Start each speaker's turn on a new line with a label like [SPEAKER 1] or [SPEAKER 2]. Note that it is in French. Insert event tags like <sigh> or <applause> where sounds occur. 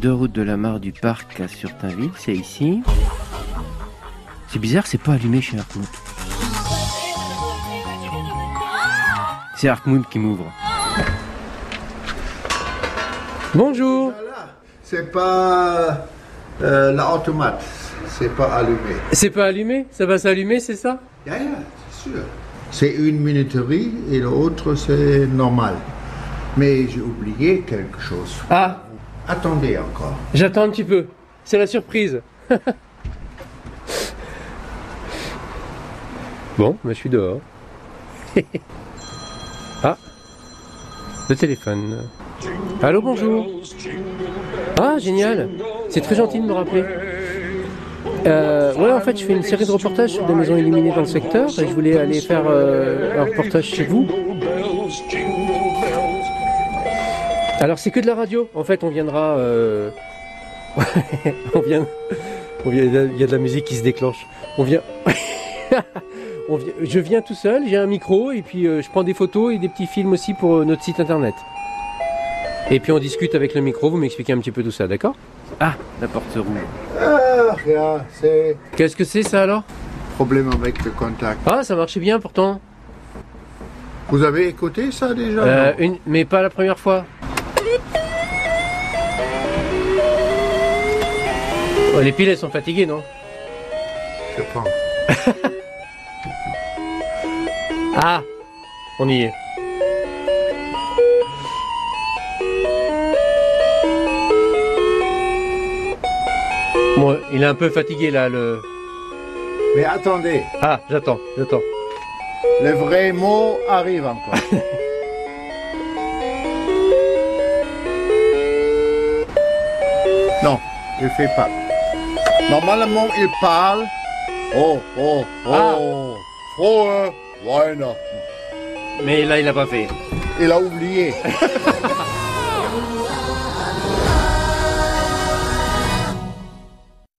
[SPEAKER 1] Deux routes de la mare du parc à Surtainville, c'est ici. C'est bizarre, c'est pas allumé chez Hartmut. C'est Hartmut qui m'ouvre. Bonjour
[SPEAKER 2] C'est pas euh, l'automate, c'est pas allumé.
[SPEAKER 1] C'est pas allumé? Ça va s'allumer, c'est ça?
[SPEAKER 2] Yeah, yeah, c'est sûr. C'est une minuterie et l'autre c'est normal. Mais j'ai oublié quelque chose.
[SPEAKER 1] Ah,
[SPEAKER 2] Attendez encore.
[SPEAKER 1] j'attends un petit peu. C'est la surprise. <laughs> bon, je suis dehors. <laughs> ah, le téléphone. Allô, bonjour. Ah, génial. C'est très gentil de me rappeler. Euh, ouais, en fait, je fais une série de reportages sur des maisons illuminées dans le secteur je voulais aller faire euh, un reportage chez vous. Alors, c'est que de la radio. En fait, on viendra. euh, <laughs> on vient. on vient- Il y a de la musique qui se déclenche. On vient. <laughs> on vient- Je viens tout seul, j'ai un micro et puis euh, je prends des photos et des petits films aussi pour euh, notre site internet. Et puis on discute avec le micro, vous m'expliquez un petit peu tout ça, d'accord? Ah, la porte rouge.
[SPEAKER 2] Ah, rien, c'est
[SPEAKER 1] Qu'est-ce que c'est ça alors?
[SPEAKER 2] problème avec le contact.
[SPEAKER 1] Ah, ça marchait bien pourtant.
[SPEAKER 2] Vous avez écouté ça déjà?
[SPEAKER 1] Euh, une... Mais pas la première fois. Les piles elles sont fatiguées, non
[SPEAKER 2] Je pense. <laughs>
[SPEAKER 1] Ah, on y est. Bon, il est un peu fatigué là, le.
[SPEAKER 2] Mais attendez,
[SPEAKER 1] Ah, j'attends, j'attends.
[SPEAKER 2] le vrai mot arrive encore. <laughs> non, il fait pas. Normalement, il parle. Oh, oh, oh. Frohe Weihnachten.
[SPEAKER 1] Mais là, il a pas fait.
[SPEAKER 2] Il a oublié. <laughs>